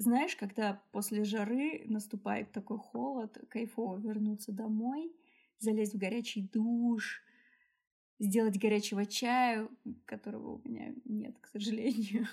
Знаешь, когда после жары наступает такой холод, кайфово вернуться домой, залезть в горячий душ, сделать горячего чаю, которого у меня нет, к сожалению,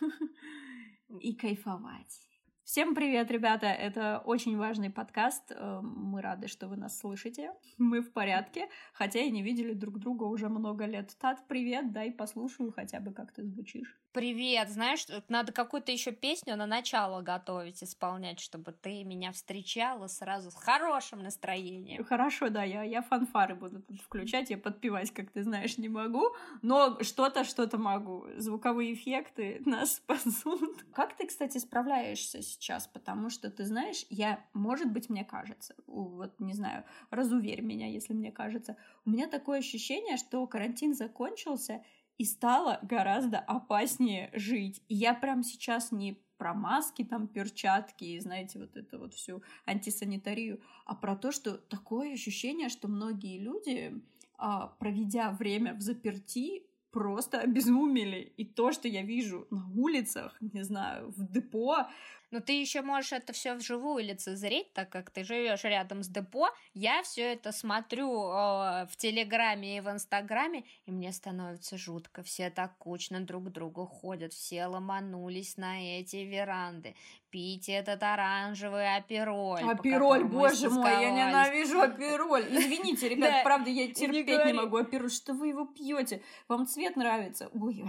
и кайфовать. Всем привет, ребята! Это очень важный подкаст. Э, мы рады, что вы нас слышите. Мы в порядке, хотя и не видели друг друга уже много лет. Тат, привет, дай послушаю хотя бы, как ты звучишь. Привет, знаешь, надо какую-то еще песню на начало готовить, исполнять, чтобы ты меня встречала сразу с хорошим настроением. Хорошо, да, я, я фанфары буду тут включать, я подпевать, как ты знаешь, не могу, но что-то, что-то могу. Звуковые эффекты нас спасут. Как ты, кстати, справляешься сейчас? Потому что, ты знаешь, я, может быть, мне кажется, вот, не знаю, разуверь меня, если мне кажется, у меня такое ощущение, что карантин закончился, и стало гораздо опаснее жить. И я прям сейчас не про маски, там, перчатки и, знаете, вот это вот всю антисанитарию, а про то, что такое ощущение, что многие люди, а, проведя время в заперти, просто обезумели. И то, что я вижу на улицах, не знаю, в депо, но ты еще можешь это все вживую лицезреть, так как ты живешь рядом с депо. Я все это смотрю э, в Телеграме и в Инстаграме, и мне становится жутко. Все так кучно друг к другу ходят, все ломанулись на эти веранды. Пить этот оранжевый апероль. Апероль, боже мой, я ненавижу апероль. Извините, ребят, правда, я терпеть не могу апероль. Что вы его пьете? Вам цвет нравится? Ой,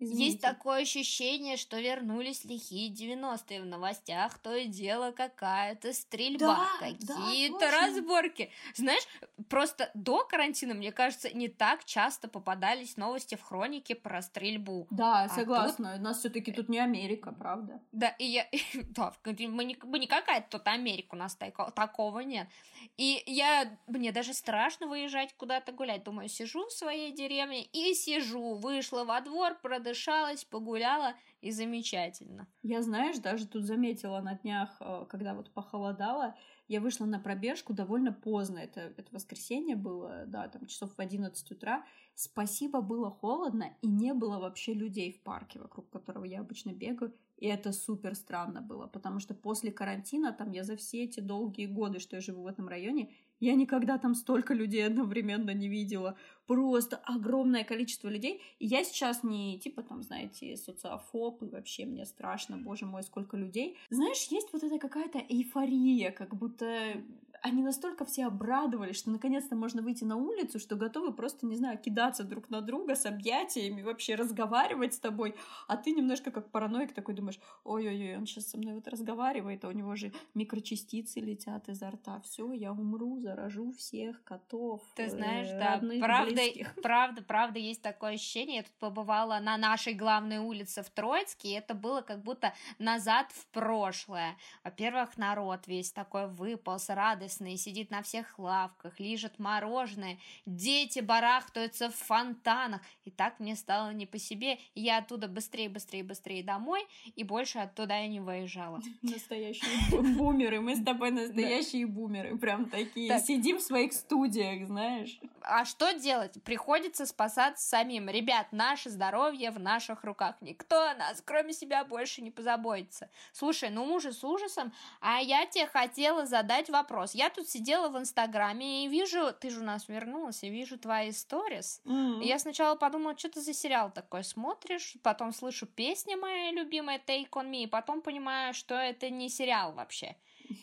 Извините. Есть такое ощущение, что вернулись лихие 90-е в новостях, то и дело какая-то стрельба, да, какие-то да, разборки. Знаешь, просто до карантина, мне кажется, не так часто попадались новости в хронике про стрельбу. Да, а согласна. Тут... У нас все-таки тут не Америка, правда? Да, и я... Да, мы не, мы не какая-то тут Америка, у нас такого нет. И я... Мне даже страшно выезжать куда-то гулять. Думаю, сижу в своей деревне и сижу. Вышла во двор, продышалась, погуляла и замечательно. Я, знаешь, даже тут заметила на днях, э, когда вот похолодало, я вышла на пробежку довольно поздно, это, это воскресенье было, да, там часов в 11 утра. Спасибо, было холодно, и не было вообще людей в парке, вокруг которого я обычно бегаю. И это супер странно было, потому что после карантина, там я за все эти долгие годы, что я живу в этом районе, я никогда там столько людей одновременно не видела. Просто огромное количество людей. И я сейчас не типа там, знаете, социофоб, и вообще мне страшно, боже мой, сколько людей. Знаешь, есть вот эта какая-то эйфория, как будто они настолько все обрадовались, что наконец-то можно выйти на улицу, что готовы просто, не знаю, кидаться друг на друга с объятиями, вообще разговаривать с тобой, а ты немножко как параноик такой думаешь, ой-ой-ой, он сейчас со мной вот разговаривает, а у него же микрочастицы летят изо рта, все, я умру, заражу всех котов. Ты знаешь, э, да, правда, правда, правда, есть такое ощущение, я тут побывала на нашей главной улице в Троицке, и это было как будто назад в прошлое. Во-первых, народ весь такой выпал с радостью, радостный, сидит на всех лавках, лижет мороженое, дети барахтаются в фонтанах. И так мне стало не по себе, и я оттуда быстрее, быстрее, быстрее домой, и больше оттуда я не выезжала. Настоящие бумеры, мы с тобой настоящие бумеры, прям такие. Сидим в своих студиях, знаешь. А что делать? Приходится спасаться самим. Ребят, наше здоровье в наших руках. Никто о нас, кроме себя, больше не позаботится. Слушай, ну ужас ужасом, а я тебе хотела задать вопрос. Я я тут сидела в Инстаграме и вижу, ты же у нас вернулась, и вижу твои сторис. Mm-hmm. И я сначала подумала, что ты за сериал такой смотришь, потом слышу песни моя любимая Take On Me, и потом понимаю, что это не сериал вообще.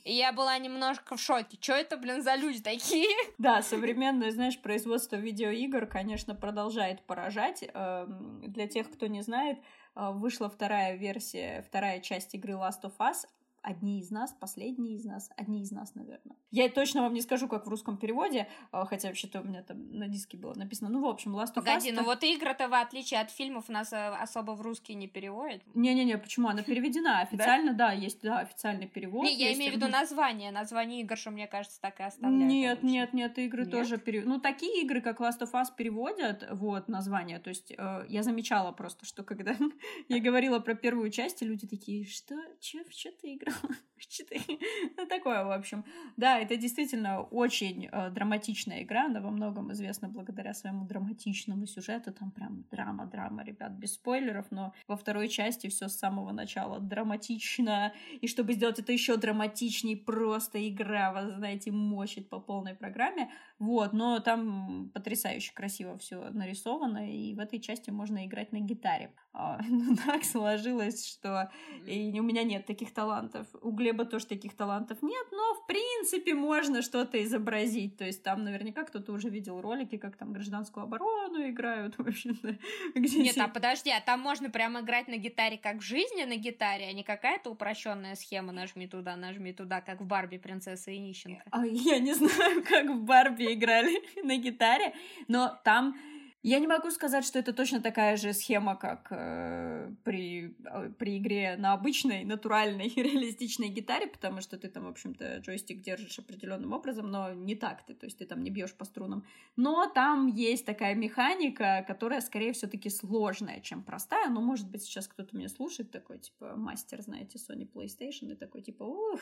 И я была немножко в шоке. Что это, блин, за люди такие? Да, современное, знаешь, производство видеоигр, конечно, продолжает поражать. Эм, для тех, кто не знает, э, вышла вторая версия, вторая часть игры Last of Us одни из нас, последние из нас, одни из нас, наверное. Я точно вам не скажу, как в русском переводе, а, хотя вообще-то у меня там на диске было написано. Ну, в общем, Last of Us... Погоди, ну вот игры-то, в отличие от фильмов, нас э, особо в русский не переводят. Не-не-не, почему? Она переведена официально, да, есть, да, официальный перевод. Не, я имею в виду название, название игр, что, мне кажется, так и оставляют. Нет, нет, нет, игры тоже переводят. Ну, такие игры, как Last of Us, переводят, вот, название. То есть э, я замечала просто, что когда я говорила про первую часть, люди такие, что, чё, что ты играешь? Ну, такое, в общем. Да, это действительно очень э, драматичная игра. Она во многом известна благодаря своему драматичному сюжету. Там прям драма-драма, ребят, без спойлеров. Но во второй части все с самого начала драматично. И чтобы сделать это еще драматичнее, просто игра, вы знаете, мочит по полной программе. Вот, но там потрясающе красиво все нарисовано. И в этой части можно играть на гитаре. А, ну, так сложилось, что и у меня нет таких талантов. У Глеба тоже таких талантов нет, но в принципе можно что-то изобразить. То есть там наверняка кто-то уже видел ролики, как там гражданскую оборону играют, в общем-то. Нет, а подожди, а там можно прямо играть на гитаре как в жизни на гитаре, а не какая-то упрощенная схема нажми туда, нажми туда, как в Барби принцесса и нищенка. А, я не знаю, как в Барби играли на гитаре, но там я не могу сказать, что это точно такая же схема, как э, при, э, при игре на обычной, натуральной, реалистичной гитаре, потому что ты там, в общем-то, джойстик держишь определенным образом, но не так ты, то есть ты там не бьешь по струнам. Но там есть такая механика, которая, скорее, все-таки сложная, чем простая. Но, может быть, сейчас кто-то меня слушает, такой, типа, мастер, знаете, Sony PlayStation, и такой, типа, ух,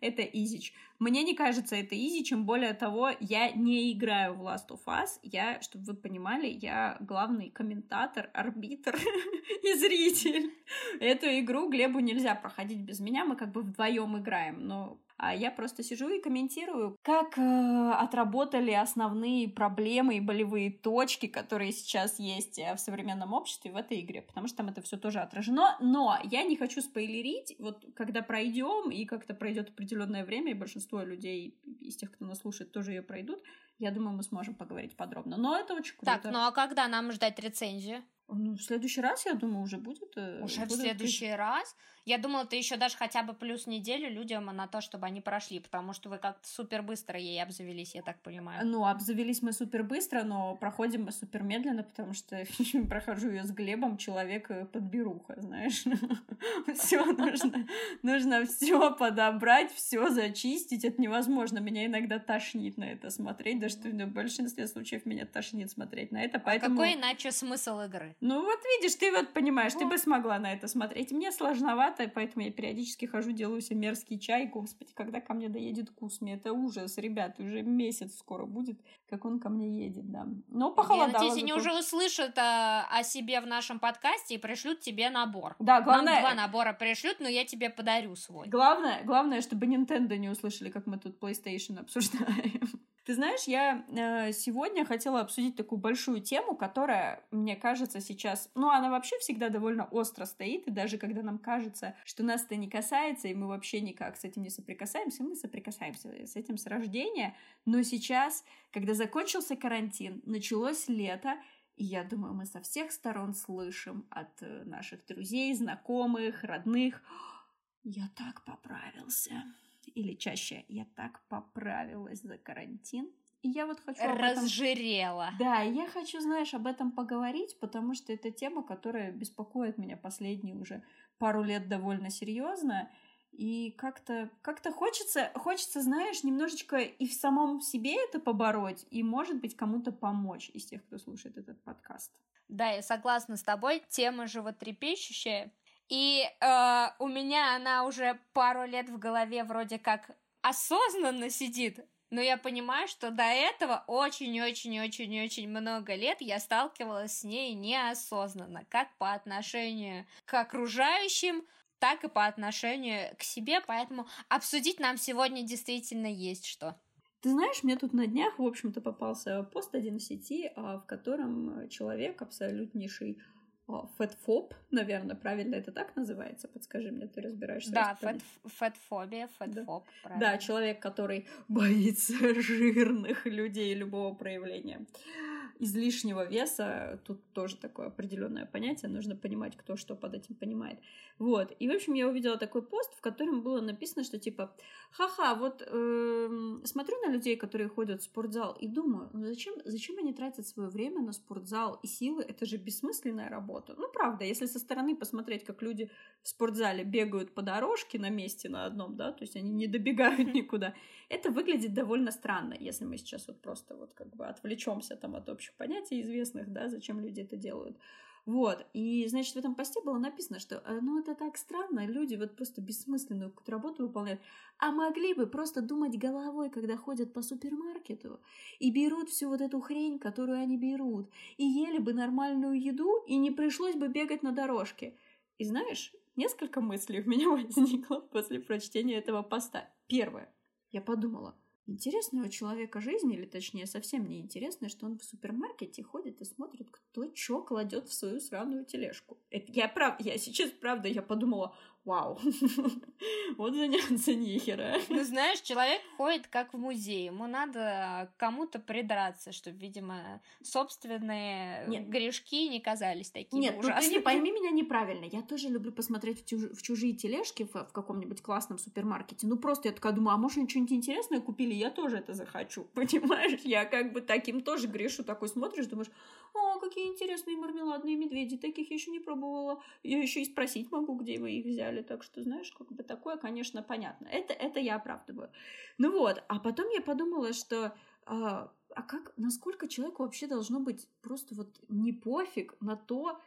это изич. Мне не кажется это изи, чем более того, я не играю в Last of Us, я, чтобы вы понимали, канале я главный комментатор, арбитр и зритель. Эту игру Глебу нельзя проходить без меня, мы как бы вдвоем играем, но а я просто сижу и комментирую, как э, отработали основные проблемы и болевые точки, которые сейчас есть э, в современном обществе в этой игре, потому что там это все тоже отражено. Но я не хочу спойлерить, вот когда пройдем и как-то пройдет определенное время, и большинство людей из тех, кто нас слушает, тоже ее пройдут, я думаю, мы сможем поговорить подробно. Но это очень круто. Так, ну а когда нам ждать рецензию? Ну, в следующий раз, я думаю, уже будет. Э, уже будет... в следующий раз? Я думала, ты еще даже хотя бы плюс неделю людям на то, чтобы они прошли, потому что вы как-то супер быстро ей обзавелись, я так понимаю. Ну, обзавелись мы супер быстро, но проходим мы супер медленно, потому что прохожу ее с Глебом, человек э, подберуха, знаешь. Все нужно, нужно все подобрать, все зачистить. Это невозможно. Меня иногда тошнит на это смотреть, даже в большинстве случаев меня тошнит смотреть на это, а поэтому... Какой иначе смысл игры? Ну, вот видишь, ты вот понимаешь, ты бы смогла на это смотреть. Мне сложновато богатая, поэтому я периодически хожу, делаю себе мерзкий чай. Господи, когда ко мне доедет Кусми, это ужас, ребят, уже месяц скоро будет, как он ко мне едет, да. Но похолодало. Я надеюсь, они уже услышат а, о себе в нашем подкасте и пришлют тебе набор. Да, главное... Нам два набора пришлют, но я тебе подарю свой. Главное, главное, чтобы Nintendo не услышали, как мы тут PlayStation обсуждаем. Ты знаешь, я э, сегодня хотела обсудить такую большую тему, которая, мне кажется, сейчас, ну, она вообще всегда довольно остро стоит, и даже когда нам кажется, что нас это не касается, и мы вообще никак с этим не соприкасаемся, мы соприкасаемся с этим с рождения, но сейчас, когда закончился карантин, началось лето, и я думаю, мы со всех сторон слышим от э, наших друзей, знакомых, родных, я так поправился или чаще я так поправилась за карантин. И я вот хочу Разжирела. Этом... Да, я хочу, знаешь, об этом поговорить, потому что это тема, которая беспокоит меня последние уже пару лет довольно серьезно. И как-то как хочется, хочется, знаешь, немножечко и в самом себе это побороть, и, может быть, кому-то помочь из тех, кто слушает этот подкаст. Да, я согласна с тобой. Тема животрепещущая. И э, у меня она уже пару лет в голове вроде как осознанно сидит, но я понимаю, что до этого очень-очень-очень-очень много лет я сталкивалась с ней неосознанно, как по отношению к окружающим, так и по отношению к себе, поэтому обсудить нам сегодня действительно есть что. Ты знаешь, мне тут на днях, в общем-то, попался пост один в сети, а, в котором человек абсолютнейший Фэтфоб, наверное, правильно это так называется? Подскажи мне, ты разбираешься. Да, фэт, фэтфобия, фэтфоб, да. правильно. Да, человек, который боится жирных людей любого проявления излишнего веса, тут тоже такое определенное понятие, нужно понимать, кто что под этим понимает. Вот. И, в общем, я увидела такой пост, в котором было написано, что типа, ха-ха, вот э, смотрю на людей, которые ходят в спортзал, и думаю, ну зачем, зачем они тратят свое время на спортзал и силы? Это же бессмысленная работа. Ну, правда, если со стороны посмотреть, как люди в спортзале бегают по дорожке на месте на одном, да, то есть они не добегают никуда, это выглядит довольно странно, если мы сейчас вот просто вот как бы отвлечемся там от общих понятий известных, да, зачем люди это делают. Вот, и, значит, в этом посте было написано, что, э, ну, это так странно, люди вот просто бессмысленную какую-то работу выполняют, а могли бы просто думать головой, когда ходят по супермаркету и берут всю вот эту хрень, которую они берут, и ели бы нормальную еду, и не пришлось бы бегать на дорожке. И знаешь, несколько мыслей у меня возникло после прочтения этого поста. Первое. Я подумала, интересная у человека жизнь, или точнее совсем не интересная, что он в супермаркете ходит и смотрит, кто что кладет в свою сраную тележку. Это я прав, я сейчас правда, я подумала, Вау. вот заняться нехера. Ну, знаешь, человек ходит как в музей. Ему надо кому-то придраться, чтобы, видимо, собственные Нет. грешки не казались такими Нет, ужасными. Нет, ну ты не пойми меня неправильно. Я тоже люблю посмотреть в, чуж... в чужие тележки в, в каком-нибудь классном супермаркете. Ну, просто я такая думаю, а может, они что-нибудь интересное купили? Я тоже это захочу. Понимаешь? Я как бы таким тоже грешу. Такой смотришь, думаешь, о, какие интересные мармеладные медведи. Таких я еще не пробовала. Я еще и спросить могу, где вы их взяли так что, знаешь, как бы такое, конечно, понятно. Это, это я оправдываю. Ну вот, а потом я подумала, что а, а как, насколько человеку вообще должно быть просто вот не пофиг на то,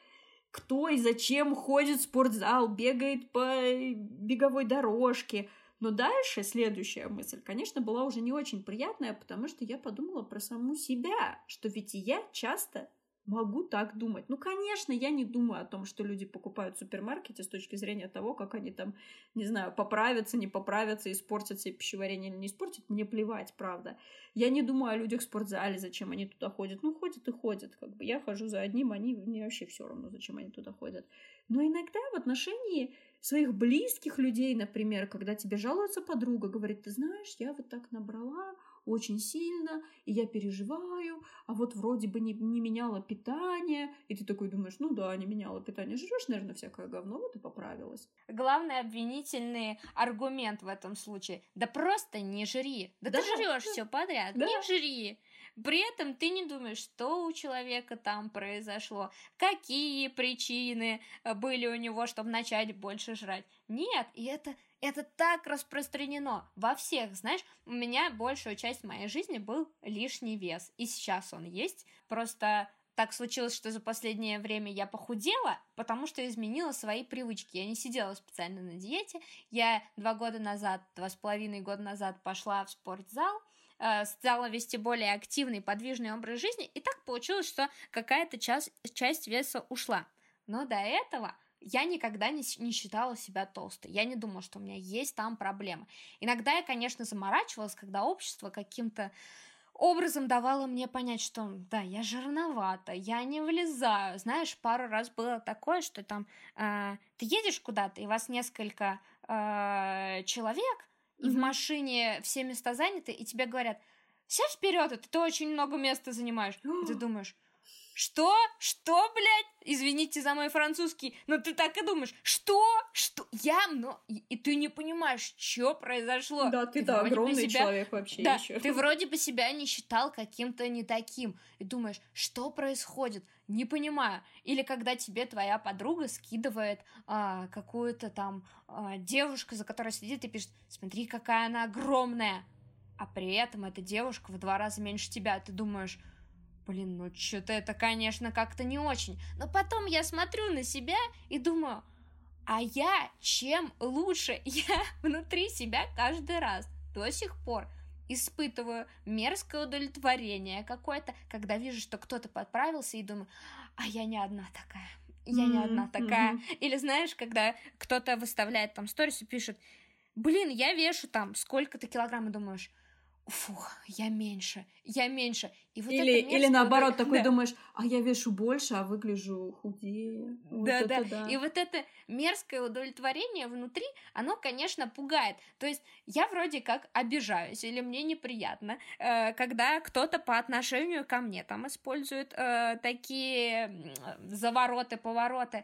кто и зачем ходит в спортзал, бегает по беговой дорожке. Но дальше следующая мысль, конечно, была уже не очень приятная, потому что я подумала про саму себя, что ведь я часто могу так думать. Ну, конечно, я не думаю о том, что люди покупают в супермаркете с точки зрения того, как они там, не знаю, поправятся, не поправятся, испортят себе пищеварение или не испортят. Мне плевать, правда. Я не думаю о людях в спортзале, зачем они туда ходят. Ну, ходят и ходят. Как бы я хожу за одним, они мне вообще все равно, зачем они туда ходят. Но иногда в отношении своих близких людей, например, когда тебе жалуется подруга, говорит, ты знаешь, я вот так набрала, очень сильно, и я переживаю, а вот вроде бы не, не меняла питание, и ты такой думаешь, ну да, не меняла питание, жрешь, наверное, всякое говно, вот и поправилась. Главный обвинительный аргумент в этом случае, да просто не жри, да, да ты жрешь да. все подряд, да. не жри. При этом ты не думаешь, что у человека там произошло, какие причины э, были у него, чтобы начать больше жрать. Нет, и это это так распространено во всех, знаешь, у меня большую часть моей жизни был лишний вес, и сейчас он есть, просто так случилось, что за последнее время я похудела, потому что изменила свои привычки. Я не сидела специально на диете. Я два года назад, два с половиной года назад пошла в спортзал, э, стала вести более активный, подвижный образ жизни, и так получилось, что какая-то часть, часть веса ушла. Но до этого я никогда не, не считала себя толстой. Я не думала, что у меня есть там проблемы. Иногда я, конечно, заморачивалась, когда общество каким-то образом давало мне понять, что да, я жирновата, я не влезаю. Знаешь, пару раз было такое, что там э, ты едешь куда-то, и вас несколько э, человек, mm-hmm. и в машине все места заняты, и тебе говорят, сядь вперед, это ты очень много места занимаешь. и ты думаешь, что? Что, блядь? Извините за мой французский, но ты так и думаешь, что? Что? Я, но... И, и ты не понимаешь, что произошло. Да, ты, ты да, огромный себя... человек вообще да, еще. ты вроде бы себя не считал каким-то не таким. И думаешь, что происходит? Не понимаю. Или когда тебе твоя подруга скидывает а, какую-то там а, девушку, за которой сидит и пишет, смотри, какая она огромная. А при этом эта девушка в два раза меньше тебя. Ты думаешь, блин, ну что-то это, конечно, как-то не очень. Но потом я смотрю на себя и думаю, а я чем лучше? Я внутри себя каждый раз до сих пор испытываю мерзкое удовлетворение какое-то, когда вижу, что кто-то подправился и думаю, а я не одна такая. Я не одна такая. Mm-hmm. Или знаешь, когда кто-то выставляет там сторис и пишет, блин, я вешу там сколько-то килограмм, и думаешь, фух, я меньше, я меньше. И вот или, или наоборот, такой да. думаешь, а я вешу больше, а выгляжу худее. Вот да, да, да. И вот это мерзкое удовлетворение внутри, оно, конечно, пугает. То есть я вроде как обижаюсь, или мне неприятно, э, когда кто-то по отношению ко мне там использует э, такие завороты, повороты.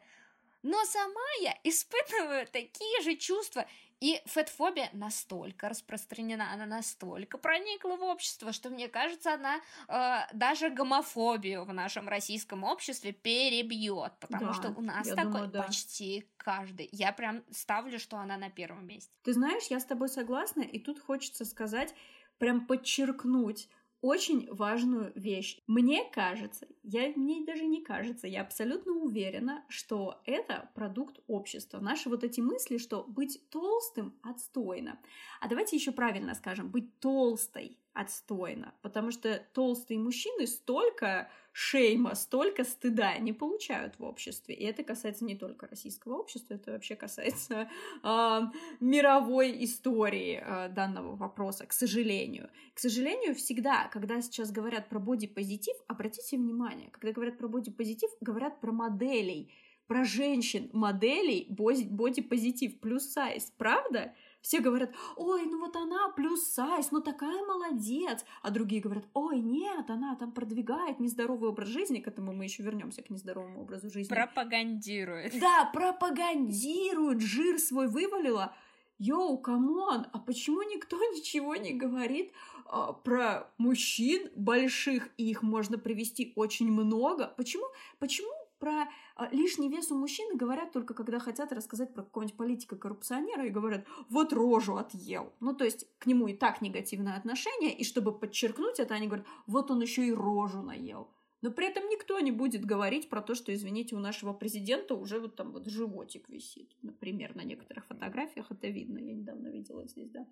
Но сама я испытываю такие же чувства. И фетфобия настолько распространена, она настолько проникла в общество, что мне кажется, она э, даже гомофобию в нашем российском обществе перебьет, потому да, что у нас такой думаю, да. почти каждый. Я прям ставлю, что она на первом месте. Ты знаешь, я с тобой согласна, и тут хочется сказать, прям подчеркнуть очень важную вещь. Мне кажется, я, мне даже не кажется, я абсолютно уверена, что это продукт общества. Наши вот эти мысли, что быть толстым отстойно. А давайте еще правильно скажем, быть толстой отстойно, потому что толстые мужчины столько шейма, столько стыда не получают в обществе. И это касается не только российского общества, это вообще касается э, мировой истории э, данного вопроса, к сожалению. К сожалению, всегда, когда сейчас говорят про бодипозитив, обратите внимание, когда говорят про бодипозитив, говорят про моделей, про женщин, моделей, бодипозитив plus size, правда? Все говорят, ой, ну вот она plus size, ну такая молодец. А другие говорят, ой, нет, она там продвигает нездоровый образ жизни. К этому мы еще вернемся к нездоровому образу жизни. Пропагандирует. Да, пропагандирует, жир свой вывалила. Yo, come on, а почему никто ничего не говорит а, про мужчин больших, и их можно привести очень много? Почему, почему про а, лишний вес у мужчины говорят только когда хотят рассказать про какого-нибудь политика-коррупционера и говорят, вот рожу отъел. Ну, то есть к нему и так негативное отношение, и чтобы подчеркнуть это, они говорят, вот он еще и рожу наел. Но при этом никто не будет говорить про то, что, извините, у нашего президента уже вот там вот животик висит. Например, на некоторых фотографиях это видно. Я недавно видела здесь, да.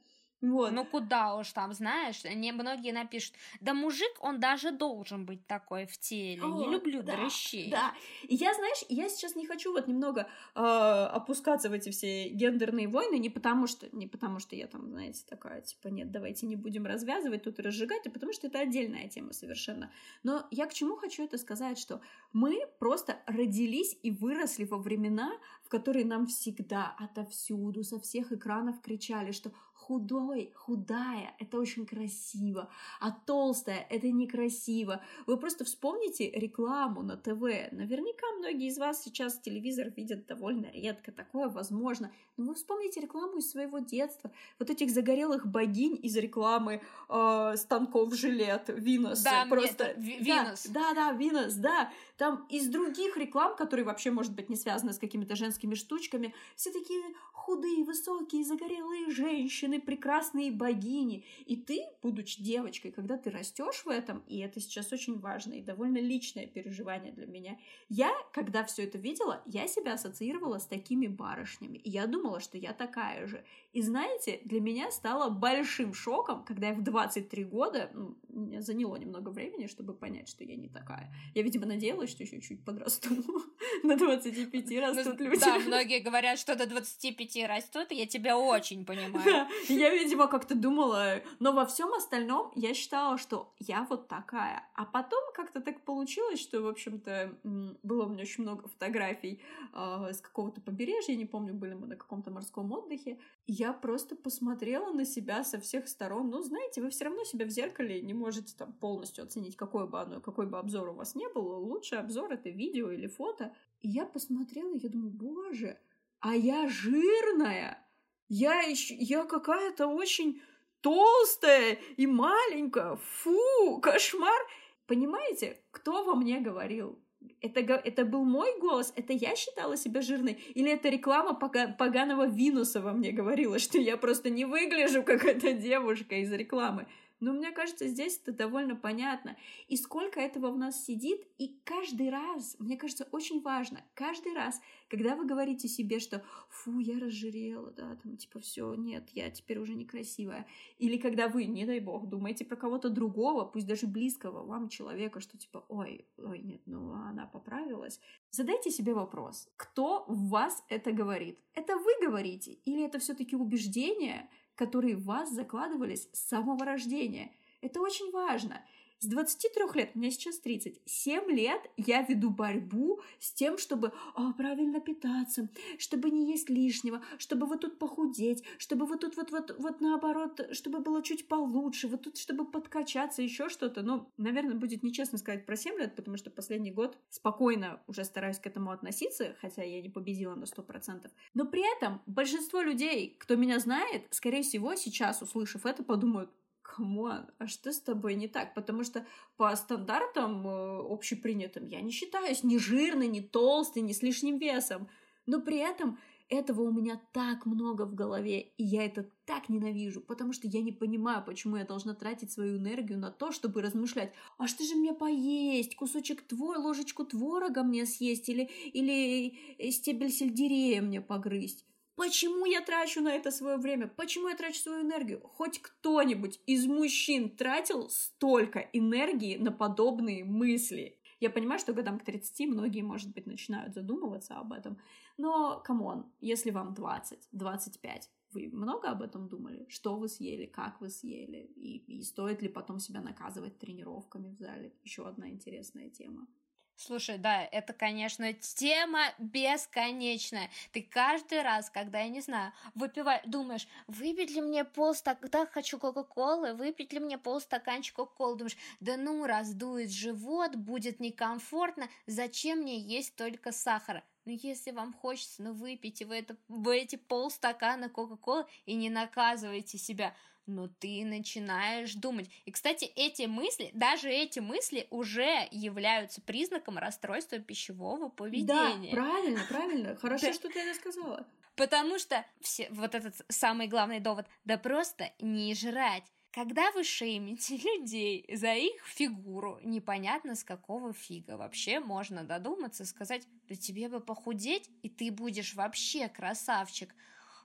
Вот. Ну куда уж там, знаешь, не многие напишут, да мужик, он даже должен быть такой в теле. О, не люблю да, дрыщей. Да. И я, знаешь, я сейчас не хочу вот немного э, опускаться в эти все гендерные войны, не потому что, не потому что я там, знаете, такая, типа, нет, давайте не будем развязывать тут и разжигать, а потому что это отдельная тема совершенно. Но я к чему хочу это сказать, что мы просто родились и выросли во времена, в которые нам всегда отовсюду, со всех экранов кричали, что худой, худая, это очень красиво, а толстая, это некрасиво. Вы просто вспомните рекламу на ТВ. Наверняка многие из вас сейчас телевизор видят довольно редко, такое возможно. Но вы вспомните рекламу из своего детства. Вот этих загорелых богинь из рекламы э, станков жилет, Винос. Да, просто... Винос. Да, да, да, Винос, да. Там из других реклам, которые вообще, может быть, не связаны с какими-то женскими штучками, все такие худые, высокие, загорелые женщины, прекрасные богини. И ты, будучи девочкой, когда ты растешь в этом, и это сейчас очень важно и довольно личное переживание для меня, я, когда все это видела, я себя ассоциировала с такими барышнями. И я думала, что я такая же. И знаете, для меня стало большим шоком, когда я в 23 года, ну, мне заняло немного времени, чтобы понять, что я не такая. Я, видимо, надеялась, что еще чуть подрасту. На 25 ну, растут люди. Да, многие говорят, что до 25 растут, и я тебя очень понимаю. Да, я, видимо, как-то думала, но во всем остальном я считала, что я вот такая. А потом как-то так получилось, что, в общем-то, было у меня очень много фотографий э, с какого-то побережья, не помню, были мы на каком-то морском отдыхе. Я просто посмотрела на себя со всех сторон. Ну, знаете, вы все равно себя в зеркале не можете там полностью оценить, какой бы оно, какой бы обзор у вас не был. Лучший обзор это видео или фото. И я посмотрела, я думаю, боже, а я жирная. Я еще, я какая-то очень толстая и маленькая. Фу, кошмар. Понимаете, кто во мне говорил? Это, это был мой голос? Это я считала себя жирной? Или это реклама поганого Винуса во мне говорила, что я просто не выгляжу, как эта девушка из рекламы? Но мне кажется, здесь это довольно понятно. И сколько этого в нас сидит, и каждый раз, мне кажется, очень важно, каждый раз, когда вы говорите себе, что «фу, я разжирела», да, там, типа, все, нет, я теперь уже некрасивая. Или когда вы, не дай бог, думаете про кого-то другого, пусть даже близкого вам человека, что типа «ой, ой, нет, ну она поправилась». Задайте себе вопрос, кто в вас это говорит? Это вы говорите? Или это все-таки убеждение, которые в вас закладывались с самого рождения. Это очень важно. С 23 лет, мне сейчас 30, 7 лет я веду борьбу с тем, чтобы о, правильно питаться, чтобы не есть лишнего, чтобы вот тут похудеть, чтобы вот тут вот, вот, вот наоборот, чтобы было чуть получше, вот тут, чтобы подкачаться, еще что-то. Ну, наверное, будет нечестно сказать про 7 лет, потому что последний год спокойно уже стараюсь к этому относиться, хотя я не победила на 100%. Но при этом большинство людей, кто меня знает, скорее всего, сейчас, услышав это, подумают, come on, а что с тобой не так? Потому что по стандартам э, общепринятым я не считаюсь ни жирной, ни толстой, ни с лишним весом. Но при этом Этого у меня так много в голове, и я это так ненавижу, потому что я не понимаю, почему я должна тратить свою энергию на то, чтобы размышлять, а что же мне поесть, кусочек твой, ложечку творога мне съесть или, или стебель сельдерея мне погрызть. Почему я трачу на это свое время? Почему я трачу свою энергию? Хоть кто-нибудь из мужчин тратил столько энергии на подобные мысли? Я понимаю, что годам к 30 многие, может быть, начинают задумываться об этом. Но, come on, если вам 20, 25, вы много об этом думали? Что вы съели, как вы съели? И, и стоит ли потом себя наказывать тренировками в зале? Еще одна интересная тема. Слушай, да, это, конечно, тема бесконечная. Ты каждый раз, когда, я не знаю, выпиваешь, думаешь, выпить ли мне полстакана, да, хочу Кока-Колы, выпить ли мне полстаканчика Кока-Колы, думаешь, да ну, раздует живот, будет некомфортно, зачем мне есть только сахара? Ну, если вам хочется, ну, выпейте вы, это, вы эти полстакана Кока-Колы и не наказывайте себя но ты начинаешь думать. И, кстати, эти мысли, даже эти мысли уже являются признаком расстройства пищевого поведения. Да, правильно, правильно. Хорошо, что ты это сказала. Потому что все, вот этот самый главный довод, да просто не жрать. Когда вы шеймите людей за их фигуру, непонятно с какого фига. Вообще можно додуматься, сказать, да тебе бы похудеть, и ты будешь вообще красавчик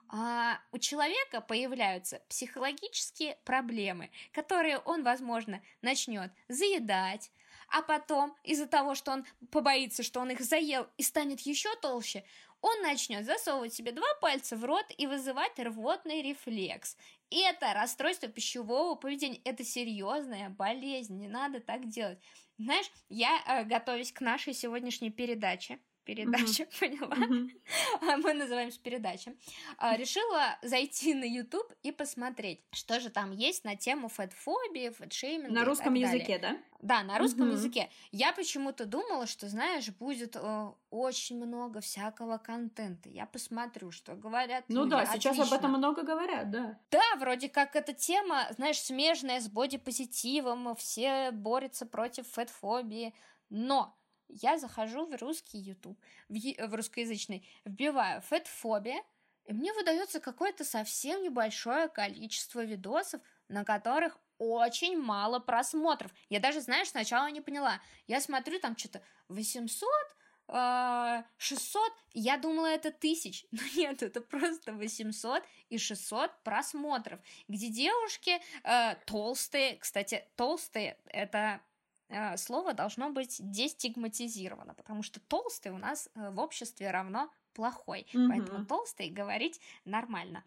а у человека появляются психологические проблемы, которые он, возможно, начнет заедать, а потом из-за того, что он побоится, что он их заел и станет еще толще, он начнет засовывать себе два пальца в рот и вызывать рвотный рефлекс. И это расстройство пищевого поведения. Это серьезная болезнь, не надо так делать. Знаешь, я, э, готовясь к нашей сегодняшней передаче, передача, uh-huh. поняла? Uh-huh. Мы называемся передача. А, решила зайти на YouTube и посмотреть, что же там есть на тему фэтфобии, фэтшейминга. На русском языке, да? Да, на русском uh-huh. языке. Я почему-то думала, что, знаешь, будет э, очень много всякого контента. Я посмотрю, что говорят. Ну люди. да, сейчас об этом много говорят, да. Да, вроде как эта тема, знаешь, смежная с бодипозитивом, все борются против фэтфобии. Но я захожу в русский YouTube, в, в русскоязычный, вбиваю фэтфобия, и мне выдается какое-то совсем небольшое количество видосов, на которых очень мало просмотров. Я даже, знаешь, сначала не поняла. Я смотрю, там что-то 800, 600, я думала, это тысяч, но нет, это просто 800 и 600 просмотров, где девушки э, толстые, кстати, толстые, это слово должно быть дестигматизировано, потому что толстый у нас э, в обществе равно плохой, mm-hmm. поэтому толстый говорить нормально.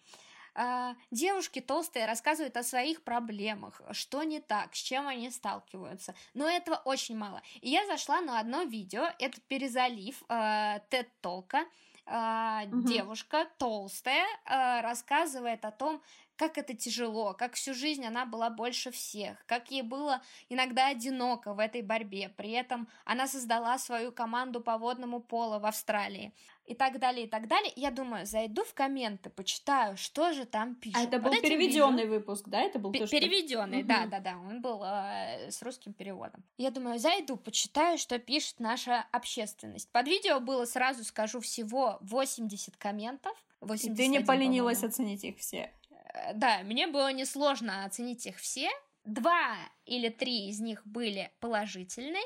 А, девушки толстые рассказывают о своих проблемах, что не так, с чем они сталкиваются. Но этого очень мало. И я зашла на одно видео, это перезалив TED-толка. Э, угу. девушка толстая uh, рассказывает о том, как это тяжело, как всю жизнь она была больше всех, как ей было иногда одиноко в этой борьбе. При этом она создала свою команду по водному полу в Австралии и так далее, и так далее. Я думаю, зайду в комменты, почитаю, что же там пишут. А это был переведенный видео... выпуск, да? Это был переведенный, да, да, да. Он был э, с русским переводом. Я думаю, зайду, почитаю, что пишет наша общественность. Под видео было, сразу скажу, всего 80 комментов. 80 Ты не поленилась оценить их все. Э, да, мне было несложно оценить их все. Два или три из них были положительные.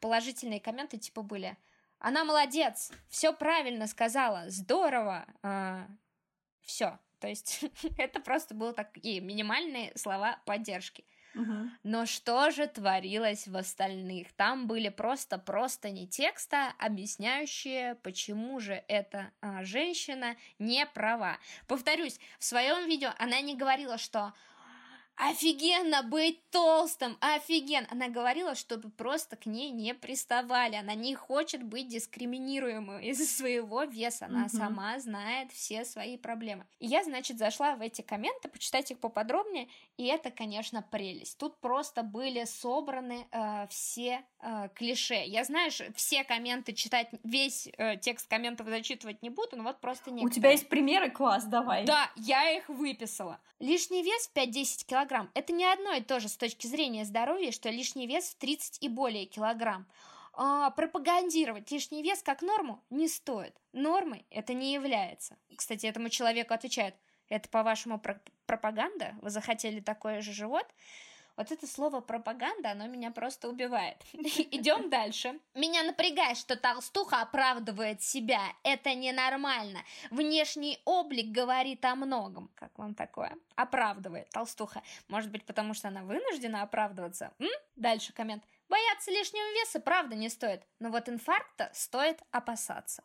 Положительные комменты типа были «Она молодец! Все правильно сказала! Здорово!» а, Все. То есть это просто были такие минимальные слова поддержки. Но что же творилось в остальных? Там были просто-просто не текста, объясняющие, почему же эта а, женщина не права. Повторюсь, в своем видео она не говорила, что офигенно быть толстым, офиген. Она говорила, чтобы просто к ней не приставали. Она не хочет быть дискриминируемой из-за своего веса. Она угу. сама знает все свои проблемы. И я, значит, зашла в эти комменты, почитать их поподробнее, и это, конечно, прелесть. Тут просто были собраны э, все э, клише. Я, знаешь, все комменты читать, весь э, текст комментов зачитывать не буду, но вот просто некоторые. У тебя есть примеры? Класс, давай. Да, я их выписала. Лишний вес в 5-10 килограмм – это не одно и то же с точки зрения здоровья, что лишний вес в 30 и более килограмм. э, пропагандировать лишний вес как норму не стоит. Нормой это не является. Кстати, этому человеку отвечают, это, по-вашему, про пропаганда? Вы захотели такой же живот? Вот это слово пропаганда, оно меня просто убивает. Идем дальше. Меня напрягает, что толстуха оправдывает себя. Это ненормально. Внешний облик говорит о многом. Как вам такое? Оправдывает толстуха. Может быть, потому что она вынуждена оправдываться? М? Дальше коммент. Бояться лишнего веса, правда, не стоит. Но вот инфаркта стоит опасаться.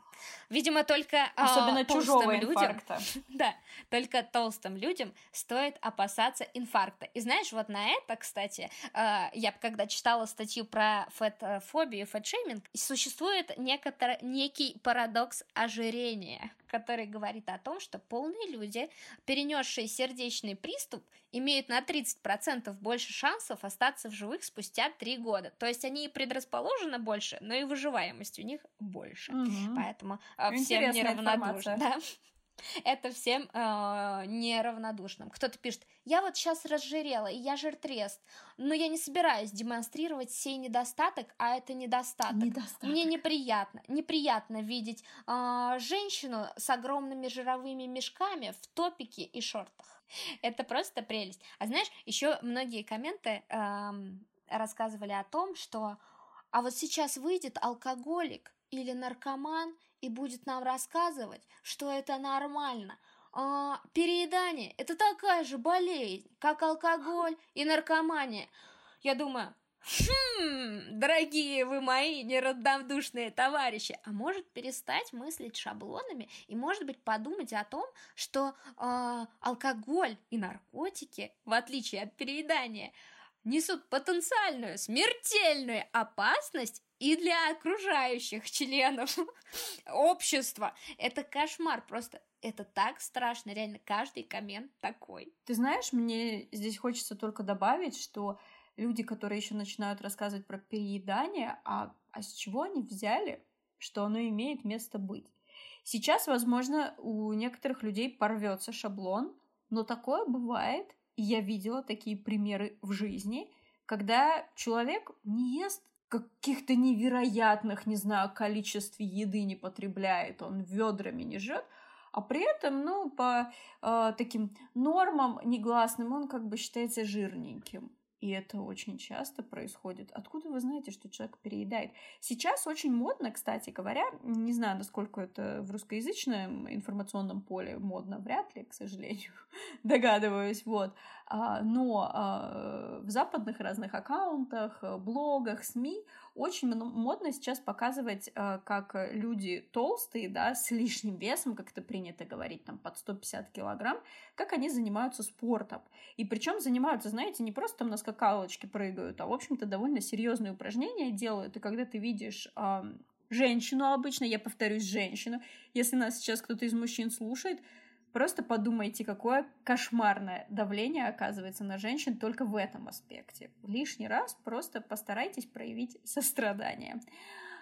Видимо, только а, особенно а, чужого людям, инфаркта. Да, только толстым людям стоит опасаться инфаркта. И знаешь, вот на это, кстати, э, я когда читала статью про фетофобию, фетшейминг, существует некотор... некий парадокс ожирения, который говорит о том, что полные люди, перенесшие сердечный приступ, имеют на 30% больше шансов остаться в живых спустя 3 года. То есть они и предрасположены больше, но и выживаемость у них больше. Угу. Поэтому э, всем неравнодушно. Да. Это всем э, неравнодушным. Кто-то пишет, я вот сейчас разжирела, и я жиртрест, но я не собираюсь демонстрировать сей недостаток, а это недостаток. недостаток. Мне неприятно, неприятно видеть э, женщину с огромными жировыми мешками в топике и шортах. Это просто прелесть. А знаешь, еще многие комменты э, рассказывали о том, что а вот сейчас выйдет алкоголик или наркоман и будет нам рассказывать, что это нормально. А, переедание – это такая же болезнь, как алкоголь и наркомания. Я думаю, Хм, дорогие вы мои неравнодушные товарищи, а может перестать мыслить шаблонами и, может быть, подумать о том, что э, алкоголь и наркотики, в отличие от переедания, несут потенциальную смертельную опасность и для окружающих членов общества. Это кошмар, просто это так страшно, реально каждый коммент такой. Ты знаешь, мне здесь хочется только добавить, что люди, которые еще начинают рассказывать про переедание, а, а с чего они взяли, что оно имеет место быть? Сейчас, возможно, у некоторых людей порвется шаблон, но такое бывает, и я видела такие примеры в жизни, когда человек не ест каких-то невероятных, не знаю, количестве еды не потребляет, он ведрами не жрет, а при этом, ну, по э, таким нормам негласным он как бы считается жирненьким. И это очень часто происходит. Откуда вы знаете, что человек переедает? Сейчас очень модно, кстати говоря, не знаю, насколько это в русскоязычном информационном поле модно, вряд ли, к сожалению, догадываюсь, вот. А, но а, в западных разных аккаунтах, блогах, СМИ очень модно сейчас показывать, а, как люди толстые, да, с лишним весом, как это принято говорить, там, под 150 килограмм, как они занимаются спортом. И причем занимаются, знаете, не просто там на скакалочке прыгают, а, в общем-то, довольно серьезные упражнения делают. И когда ты видишь женщину обычно, я повторюсь, женщину, если нас сейчас кто-то из мужчин слушает, Просто подумайте, какое кошмарное давление оказывается на женщин только в этом аспекте. Лишний раз просто постарайтесь проявить сострадание.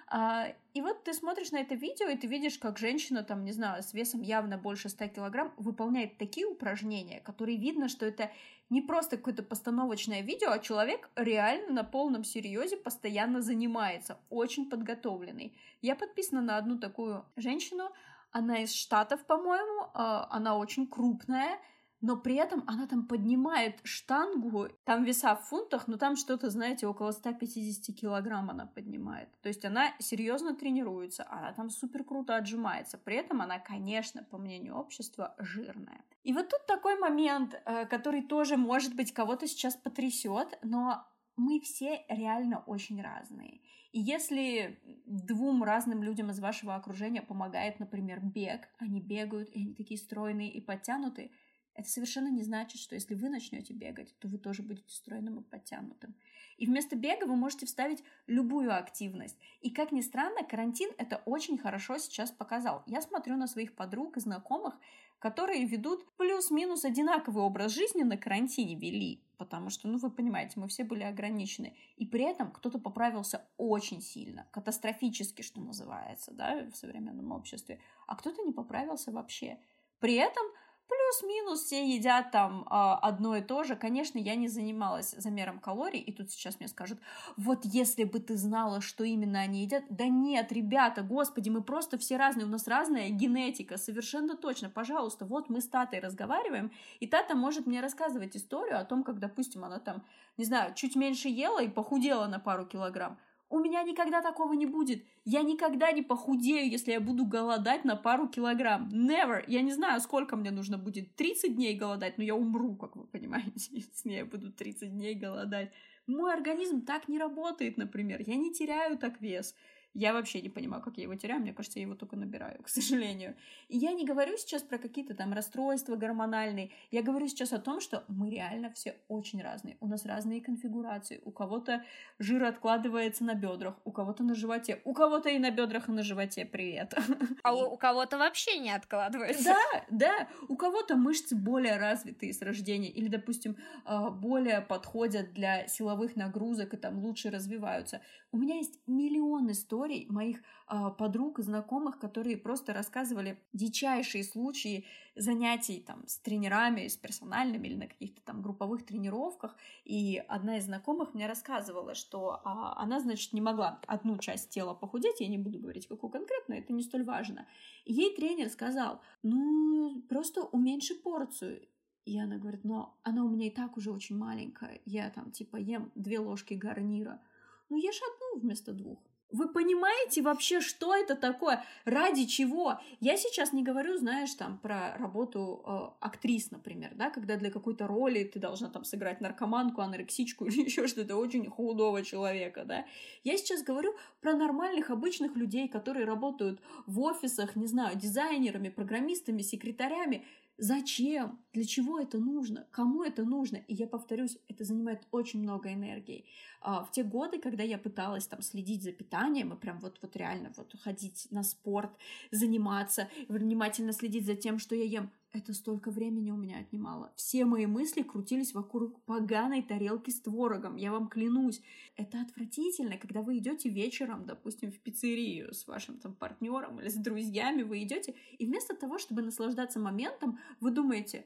А, и вот ты смотришь на это видео, и ты видишь, как женщина, там, не знаю, с весом явно больше 100 килограмм выполняет такие упражнения, которые видно, что это не просто какое-то постановочное видео, а человек реально на полном серьезе постоянно занимается, очень подготовленный. Я подписана на одну такую женщину, она из Штатов, по-моему, а, она очень крупная, но при этом она там поднимает штангу, там веса в фунтах, но там что-то, знаете, около 150 килограмм она поднимает. То есть она серьезно тренируется, она там супер круто отжимается. При этом она, конечно, по мнению общества, жирная. И вот тут такой момент, э, который тоже, может быть, кого-то сейчас потрясет, но мы все реально очень разные. Если двум разным людям из вашего окружения помогает, например, бег, они бегают, и они такие стройные и подтянутые, это совершенно не значит, что если вы начнете бегать, то вы тоже будете стройным и подтянутым. И вместо бега вы можете вставить любую активность. И, как ни странно, карантин это очень хорошо сейчас показал. Я смотрю на своих подруг и знакомых, которые ведут плюс-минус одинаковый образ жизни на карантине вели, потому что, ну, вы понимаете, мы все были ограничены. И при этом кто-то поправился очень сильно, катастрофически, что называется, да, в современном обществе, а кто-то не поправился вообще. При этом плюс-минус все едят там э, одно и то же. Конечно, я не занималась замером калорий, и тут сейчас мне скажут, вот если бы ты знала, что именно они едят. Да нет, ребята, господи, мы просто все разные, у нас разная генетика, совершенно точно. Пожалуйста, вот мы с Татой разговариваем, и Тата может мне рассказывать историю о том, как, допустим, она там, не знаю, чуть меньше ела и похудела на пару килограмм. У меня никогда такого не будет. Я никогда не похудею, если я буду голодать на пару килограмм. Never. Я не знаю, сколько мне нужно будет. 30 дней голодать, но я умру, как вы понимаете, если я буду 30 дней голодать. Мой организм так не работает, например. Я не теряю так вес. Я вообще не понимаю, как я его теряю. Мне кажется, я его только набираю, к сожалению. И я не говорю сейчас про какие-то там расстройства гормональные. Я говорю сейчас о том, что мы реально все очень разные. У нас разные конфигурации. У кого-то жир откладывается на бедрах, у кого-то на животе, у кого-то и на бедрах, и на животе. Привет. А у, у кого-то вообще не откладывается. Да, да. У кого-то мышцы более развитые с рождения или, допустим, а, более подходят для силовых нагрузок и там лучше развиваются. У меня есть миллион историй моих э, подруг и знакомых, которые просто рассказывали дичайшие случаи занятий там с тренерами, с персональными или на каких-то там групповых тренировках. И одна из знакомых мне рассказывала, что а, она, значит, не могла одну часть тела похудеть, я не буду говорить, какую конкретно, это не столь важно. Ей тренер сказал, ну, просто уменьши порцию. И она говорит, но она у меня и так уже очень маленькая. Я там типа ем две ложки гарнира. Ну, ешь одну вместо двух. Вы понимаете вообще, что это такое? Ради чего? Я сейчас не говорю, знаешь, там про работу э, актрис, например, да, когда для какой-то роли ты должна там сыграть наркоманку, анорексичку или еще что-то очень худого человека, да. Я сейчас говорю про нормальных, обычных людей, которые работают в офисах, не знаю, дизайнерами, программистами, секретарями. Зачем? Для чего это нужно? Кому это нужно? И я повторюсь, это занимает очень много энергии. А, в те годы, когда я пыталась там следить за питанием и прям вот, вот реально вот ходить на спорт, заниматься, внимательно следить за тем, что я ем, это столько времени у меня отнимало. Все мои мысли крутились вокруг поганой тарелки с творогом, я вам клянусь. Это отвратительно, когда вы идете вечером, допустим, в пиццерию с вашим там партнером или с друзьями, вы идете, и вместо того, чтобы наслаждаться моментом, вы думаете,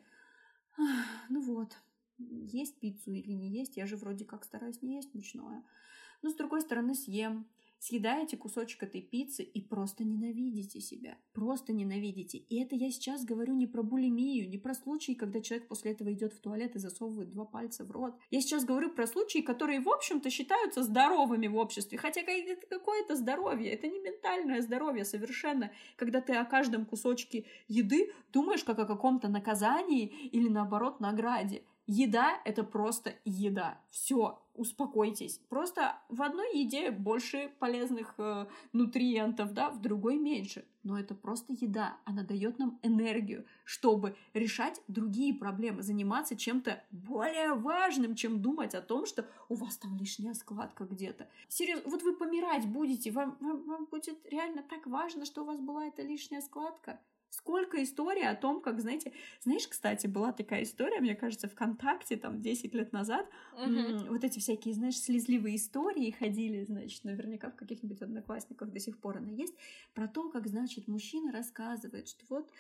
ну вот, есть пиццу или не есть, я же вроде как стараюсь не есть мучное. Но с другой стороны съем, съедаете кусочек этой пиццы и просто ненавидите себя. Просто ненавидите. И это я сейчас говорю не про булимию, не про случаи, когда человек после этого идет в туалет и засовывает два пальца в рот. Я сейчас говорю про случаи, которые, в общем-то, считаются здоровыми в обществе. Хотя это какое-то здоровье, это не ментальное здоровье совершенно. Когда ты о каждом кусочке еды думаешь как о каком-то наказании или, наоборот, награде. Еда — это просто еда. Все, успокойтесь. Просто в одной еде больше полезных э, нутриентов, да, в другой меньше. Но это просто еда. Она дает нам энергию, чтобы решать другие проблемы, заниматься чем-то более важным, чем думать о том, что у вас там лишняя складка где-то. Серьезно, вот вы помирать будете, вам, вам, вам будет реально так важно, что у вас была эта лишняя складка. Сколько историй о том, как, знаете, знаешь, кстати, была такая история, мне кажется, ВКонтакте, там, 10 лет назад, uh-huh. вот эти всякие, знаешь, слезливые истории ходили, значит, наверняка в каких-нибудь одноклассниках до сих пор она есть, про то, как, значит, мужчина рассказывает, что вот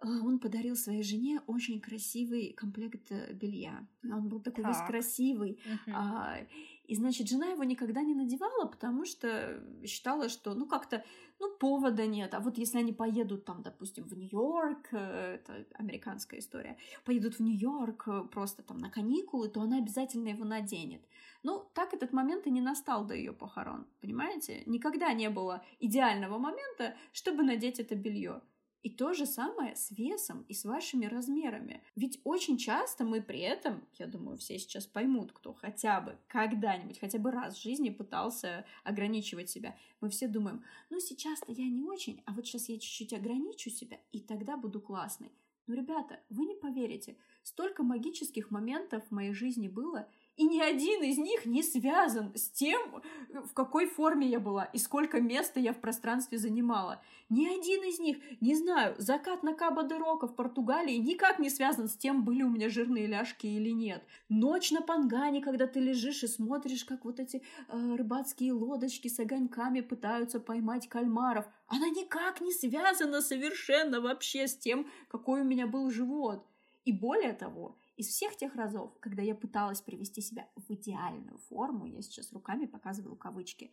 а, он подарил своей жене очень красивый комплект э, белья. Он был такой так. весь красивый. Uh-huh. А, и, значит, жена его никогда не надевала, потому что считала, что, ну, как-то, ну, повода нет. А вот если они поедут там, допустим, в Нью-Йорк, э, это американская история, поедут в Нью-Йорк э, просто там на каникулы, то она обязательно его наденет. Ну, так этот момент и не настал до ее похорон, понимаете? Никогда не было идеального момента, чтобы надеть это белье. И то же самое с весом и с вашими размерами. Ведь очень часто мы при этом, я думаю, все сейчас поймут, кто хотя бы когда-нибудь, хотя бы раз в жизни пытался ограничивать себя. Мы все думаем, ну сейчас-то я не очень, а вот сейчас я чуть-чуть ограничу себя, и тогда буду классной. Но, ребята, вы не поверите, столько магических моментов в моей жизни было, И ни один из них не связан с тем, в какой форме я была и сколько места я в пространстве занимала. Ни один из них, не знаю, закат на Каба-де-Рока в Португалии никак не связан с тем, были у меня жирные ляжки или нет. Ночь на Пангане, когда ты лежишь и смотришь, как вот эти э, рыбацкие лодочки с огоньками пытаются поймать кальмаров, она никак не связана совершенно вообще с тем, какой у меня был живот. И более того, из всех тех разов, когда я пыталась привести себя в идеальную форму, я сейчас руками показываю кавычки,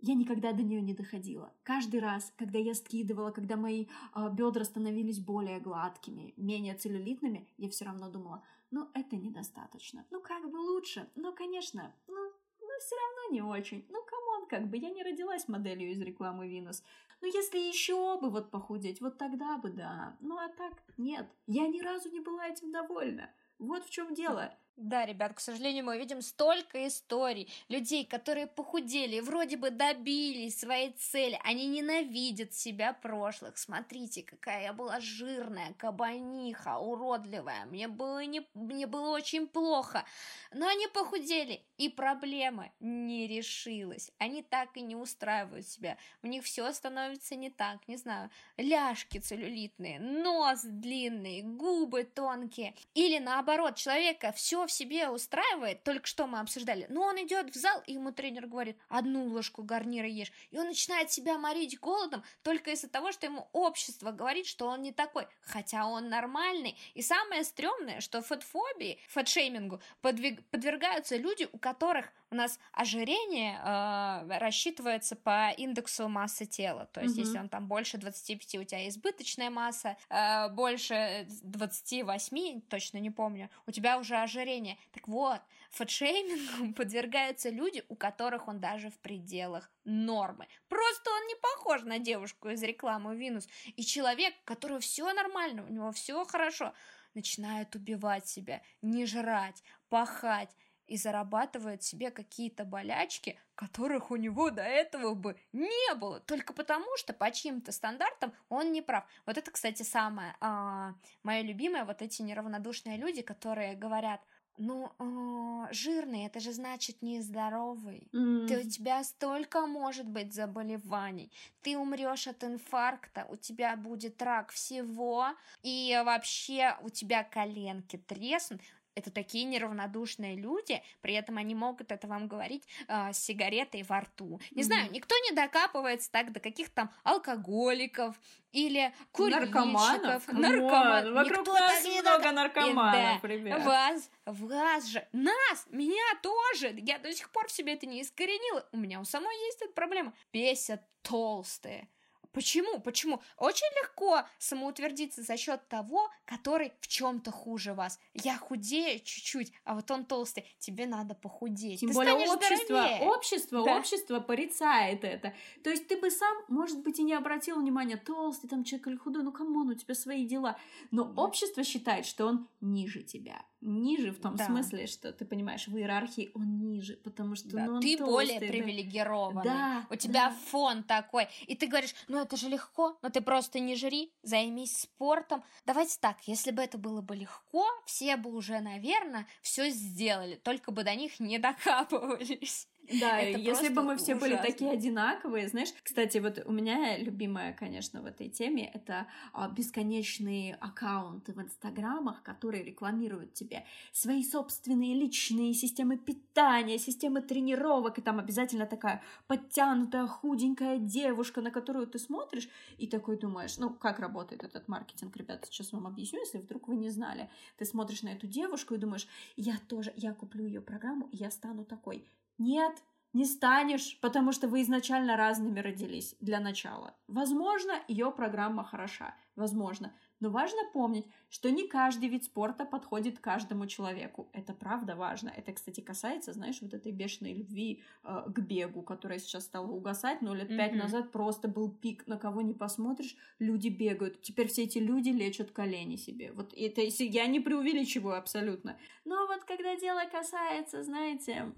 я никогда до нее не доходила. Каждый раз, когда я скидывала, когда мои э, бедра становились более гладкими, менее целлюлитными, я все равно думала, ну это недостаточно. Ну как бы лучше, но конечно, ну, ну все равно не очень. Ну come on, как бы я не родилась моделью из рекламы Venus. Ну если еще бы вот похудеть, вот тогда бы да. Ну а так нет, я ни разу не была этим довольна. Вот в чем дело. Да, ребят, к сожалению, мы видим столько историй людей, которые похудели, вроде бы добились своей цели, они ненавидят себя прошлых. Смотрите, какая я была жирная, кабаниха, уродливая, мне было, не, мне было очень плохо. Но они похудели, и проблема не решилась. Они так и не устраивают себя. У них все становится не так, не знаю, ляжки целлюлитные, нос длинный, губы тонкие. Или наоборот, человека все в себе устраивает, только что мы обсуждали, но он идет в зал, и ему тренер говорит, одну ложку гарнира ешь, и он начинает себя морить голодом только из-за того, что ему общество говорит, что он не такой, хотя он нормальный. И самое стрёмное, что фэтфобии, фэтшеймингу подвиг, подвергаются люди, у которых у нас ожирение э, рассчитывается по индексу массы тела. То есть, mm-hmm. если он там больше 25, у тебя избыточная масса, э, больше 28, точно не помню, у тебя уже ожирение. Так вот, фэтшеймингу подвергаются люди, у которых он даже в пределах нормы. Просто он не похож на девушку из рекламы Винус. И человек, у которого все нормально, у него все хорошо, начинает убивать себя, не жрать, пахать, и зарабатывает себе какие-то болячки, которых у него до этого бы не было, только потому что по чьим-то стандартам он не прав. Вот это, кстати, самое а, мое любимое, вот эти неравнодушные люди, которые говорят, ну, э, жирный, это же значит нездоровый. Mm. Ты, у тебя столько может быть заболеваний. Ты умрешь от инфаркта, у тебя будет рак всего, и вообще у тебя коленки треснут это такие неравнодушные люди, при этом они могут это вам говорить э, с сигаретой во рту. Не mm-hmm. знаю, никто не докапывается так до каких-то там алкоголиков или курильщиков, наркоманов. наркоманов. Вокруг никто нас так много не наркоманов, да, ребят. Вас, вас же, нас, меня тоже. Я до сих пор в себе это не искоренила. У меня у самой есть эта проблема. Бесят толстые Почему? Почему? Очень легко самоутвердиться за счет того, который в чем-то хуже вас. Я худею чуть-чуть, а вот он толстый. Тебе надо похудеть. Тем ты более общество, здоровее. общество, да. общество порицает это. То есть ты бы сам, может быть, и не обратил внимания, толстый там человек или худой, ну come on, у тебя свои дела. Но да. общество считает, что он ниже тебя ниже в том да. смысле, что ты понимаешь, в иерархии он ниже, потому что да, ну, ты толстый, более да. привилегированный. Да, у тебя да. фон такой, и ты говоришь, ну это же легко, но ты просто не жри, займись спортом. Давайте так, если бы это было бы легко, все бы уже, наверное, все сделали, только бы до них не докапывались. Да, это если бы мы все ужасно. были такие одинаковые, знаешь, кстати, вот у меня любимая, конечно, в этой теме это а, бесконечные аккаунты в инстаграмах, которые рекламируют тебе свои собственные личные системы питания, системы тренировок, и там обязательно такая подтянутая, худенькая девушка, на которую ты смотришь, и такой думаешь, ну, как работает этот маркетинг, ребята, сейчас вам объясню, если вдруг вы не знали. Ты смотришь на эту девушку и думаешь, я тоже, я куплю ее программу, я стану такой. Нет, не станешь, потому что вы изначально разными родились для начала. Возможно, ее программа хороша, возможно. Но важно помнить, что не каждый вид спорта подходит каждому человеку. Это правда важно. Это, кстати, касается, знаешь, вот этой бешеной любви э, к бегу, которая сейчас стала угасать, но лет пять mm-hmm. назад просто был пик, на кого не посмотришь, люди бегают. Теперь все эти люди лечат колени себе. Вот это я не преувеличиваю абсолютно. Но вот когда дело касается, знаете,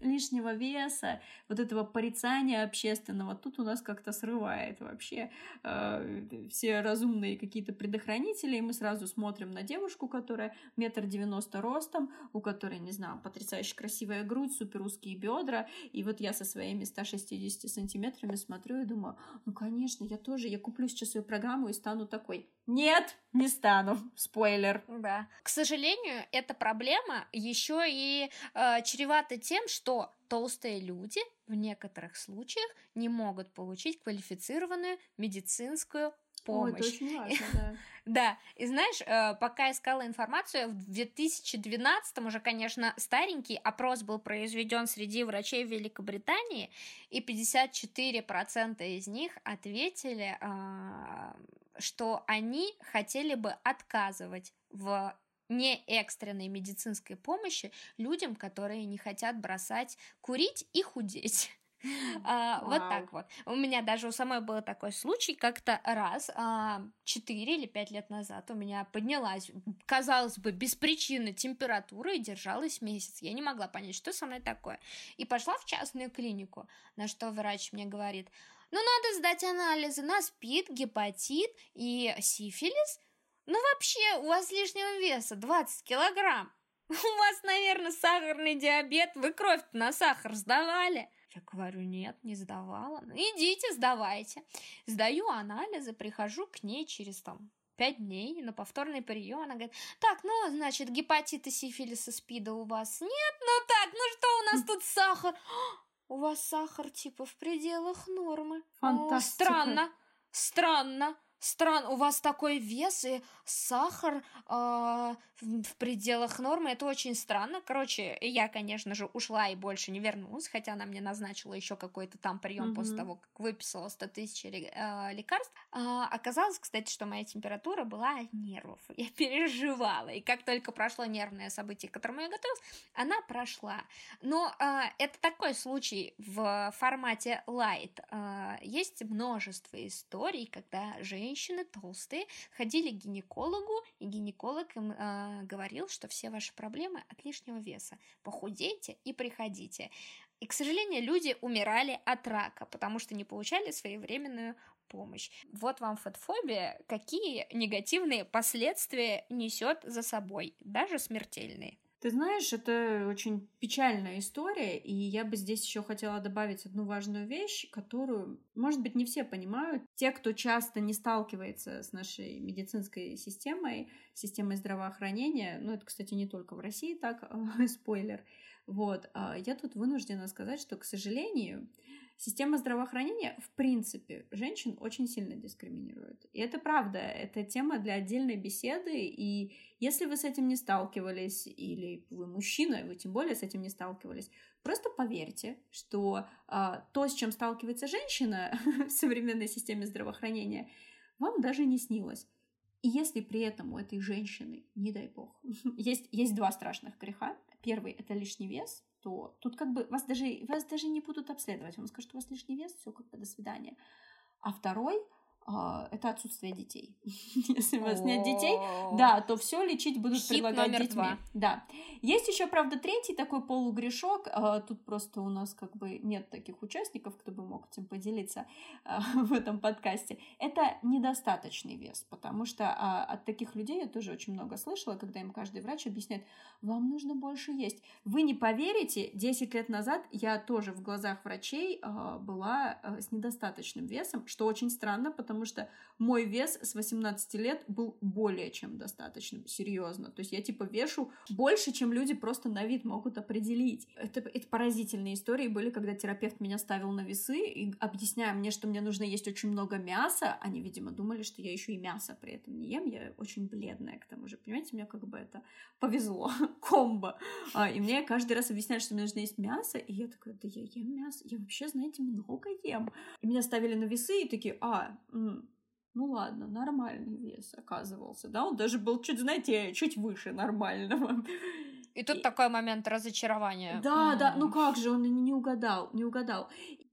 лишнего веса, вот этого порицания общественного, тут у нас как-то срывает вообще э, все разумные какие-то предохранения предохранители, и мы сразу смотрим на девушку, которая метр девяносто ростом, у которой, не знаю, потрясающе красивая грудь, супер узкие бедра, и вот я со своими 160 сантиметрами смотрю и думаю, ну, конечно, я тоже, я куплю сейчас свою программу и стану такой. Нет, не стану. Спойлер. Да. К сожалению, эта проблема еще и э, чревата тем, что толстые люди в некоторых случаях не могут получить квалифицированную медицинскую помощь. О, это очень важно, да. Да, и знаешь, э, пока искала информацию, в 2012 уже, конечно, старенький опрос был произведен среди врачей в Великобритании, и 54% из них ответили, а, что они хотели бы отказывать в не экстренной медицинской помощи людям, которые не хотят бросать курить и худеть. А, вот так вот. У меня даже у самой был такой случай, как-то раз, а, 4 или 5 лет назад у меня поднялась, казалось бы, без причины температура и держалась месяц. Я не могла понять, что со мной такое. И пошла в частную клинику, на что врач мне говорит, ну, надо сдать анализы на СПИД, гепатит и сифилис. Ну, вообще, у вас лишнего веса 20 килограмм. У вас, наверное, сахарный диабет. Вы кровь на сахар сдавали? Я говорю, нет, не сдавала. Ну, идите, сдавайте. Сдаю анализы, прихожу к ней через там пять дней на повторный прием. Она говорит, так, ну, значит, гепатита, сифилиса, спида у вас нет? Ну так, ну что у нас тут сахар? У вас сахар типа в пределах нормы. Фантастика. О, странно, странно. Странно, у вас такой вес и сахар э, в пределах нормы, это очень странно. Короче, я, конечно же, ушла и больше не вернулась, хотя она мне назначила еще какой-то там прием mm-hmm. после того, как выписала 100 тысяч э, лекарств. Э, оказалось, кстати, что моя температура была от нервов. Я переживала, и как только прошло нервное событие, к которому я готовилась, она прошла. Но э, это такой случай в формате light. Э, есть множество историй, когда женщины женщины толстые ходили к гинекологу, и гинеколог им э, говорил, что все ваши проблемы от лишнего веса. Похудейте и приходите. И, к сожалению, люди умирали от рака, потому что не получали своевременную помощь. Вот вам фотофобия, какие негативные последствия несет за собой, даже смертельные. Ты знаешь, это очень печальная история, и я бы здесь еще хотела добавить одну важную вещь, которую, может быть, не все понимают. Те, кто часто не сталкивается с нашей медицинской системой, системой здравоохранения, ну, это, кстати, не только в России так, спойлер, вот, а я тут вынуждена сказать, что, к сожалению, Система здравоохранения, в принципе, женщин очень сильно дискриминирует. И это правда, это тема для отдельной беседы, и если вы с этим не сталкивались, или вы мужчина, и вы тем более с этим не сталкивались, просто поверьте, что а, то, с чем сталкивается женщина в современной системе здравоохранения, вам даже не снилось. И если при этом у этой женщины, не дай бог, есть, есть два страшных греха. Первый — это лишний вес, то тут как бы вас даже, вас даже не будут обследовать. Вам скажут, у вас лишний вес, все, как бы до свидания. А второй — это отсутствие детей. Если у вас нет детей, да, то все лечить будут предлагать детьми. Да. Есть еще, правда, третий такой полугрешок. А, тут просто у нас как бы нет таких участников, кто бы мог этим поделиться а, в этом подкасте. Это недостаточный вес, потому что от таких людей я тоже очень много слышала, когда им каждый врач объясняет, вам нужно больше есть. Вы не поверите, 10 лет назад я тоже в глазах врачей была с недостаточным весом, что очень странно, потому потому что мой вес с 18 лет был более чем достаточным, серьезно. То есть я типа вешу больше, чем люди просто на вид могут определить. Это, это поразительные истории были, когда терапевт меня ставил на весы и объясняя мне, что мне нужно есть очень много мяса, они, видимо, думали, что я еще и мясо при этом не ем, я очень бледная к тому же, понимаете, мне как бы это повезло, комбо. А, и мне каждый раз объясняют, что мне нужно есть мясо, и я такая, да я ем мясо, я вообще, знаете, много ем. И меня ставили на весы и такие, а, ну ладно, нормальный вес оказывался, да, он даже был чуть, знаете, чуть выше нормального. И тут и... такой момент разочарования. Да, mm. да, ну как же, он не угадал, не угадал.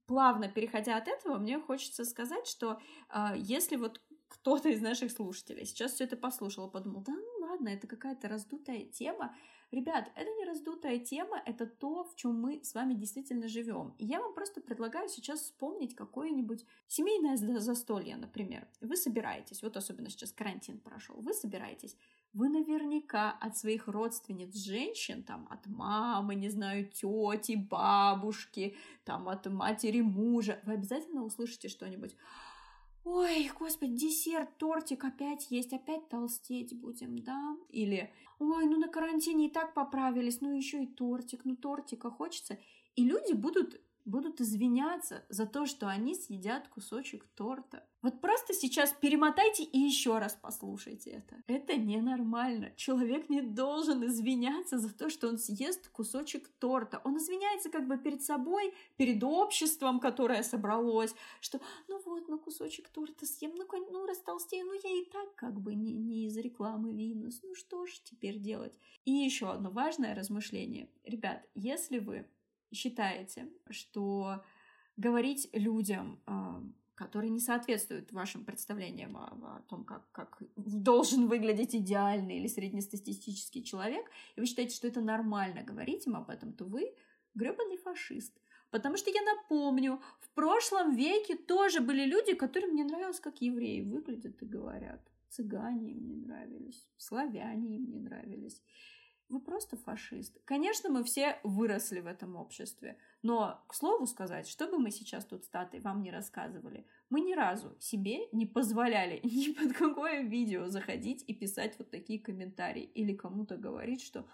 Плавно переходя от этого, мне хочется сказать, что э, если вот кто-то из наших слушателей сейчас все это послушал, подумал, да, ну ладно, это какая-то раздутая тема. Ребят, это не раздутая тема, это то, в чем мы с вами действительно живем. И я вам просто предлагаю сейчас вспомнить какое-нибудь семейное застолье, например. Вы собираетесь, вот особенно сейчас карантин прошел, вы собираетесь, вы наверняка от своих родственниц женщин, там, от мамы, не знаю, тети, бабушки, там, от матери мужа, вы обязательно услышите что-нибудь. Ой, господи, десерт, тортик опять есть, опять толстеть будем, да? Или, ой, ну на карантине и так поправились, ну еще и тортик, ну тортика хочется. И люди будут будут извиняться за то, что они съедят кусочек торта. Вот просто сейчас перемотайте и еще раз послушайте это. Это ненормально. Человек не должен извиняться за то, что он съест кусочек торта. Он извиняется как бы перед собой, перед обществом, которое собралось, что ну вот, ну кусочек торта съем, ну, ну растолстею, ну я и так как бы не, не из рекламы Винус. Ну что ж теперь делать? И еще одно важное размышление. Ребят, если вы считаете, что говорить людям, а, которые не соответствуют вашим представлениям о, о том, как, как должен выглядеть идеальный или среднестатистический человек, и вы считаете, что это нормально говорить им об этом, то вы гребаный фашист. Потому что я напомню, в прошлом веке тоже были люди, которым не нравилось, как евреи выглядят и говорят. Цыгане им не нравились, славяне им не нравились. Вы просто фашист. Конечно, мы все выросли в этом обществе. Но, к слову сказать, что бы мы сейчас тут с Татой вам не рассказывали, мы ни разу себе не позволяли ни под какое видео заходить и писать вот такие комментарии. Или кому-то говорить, что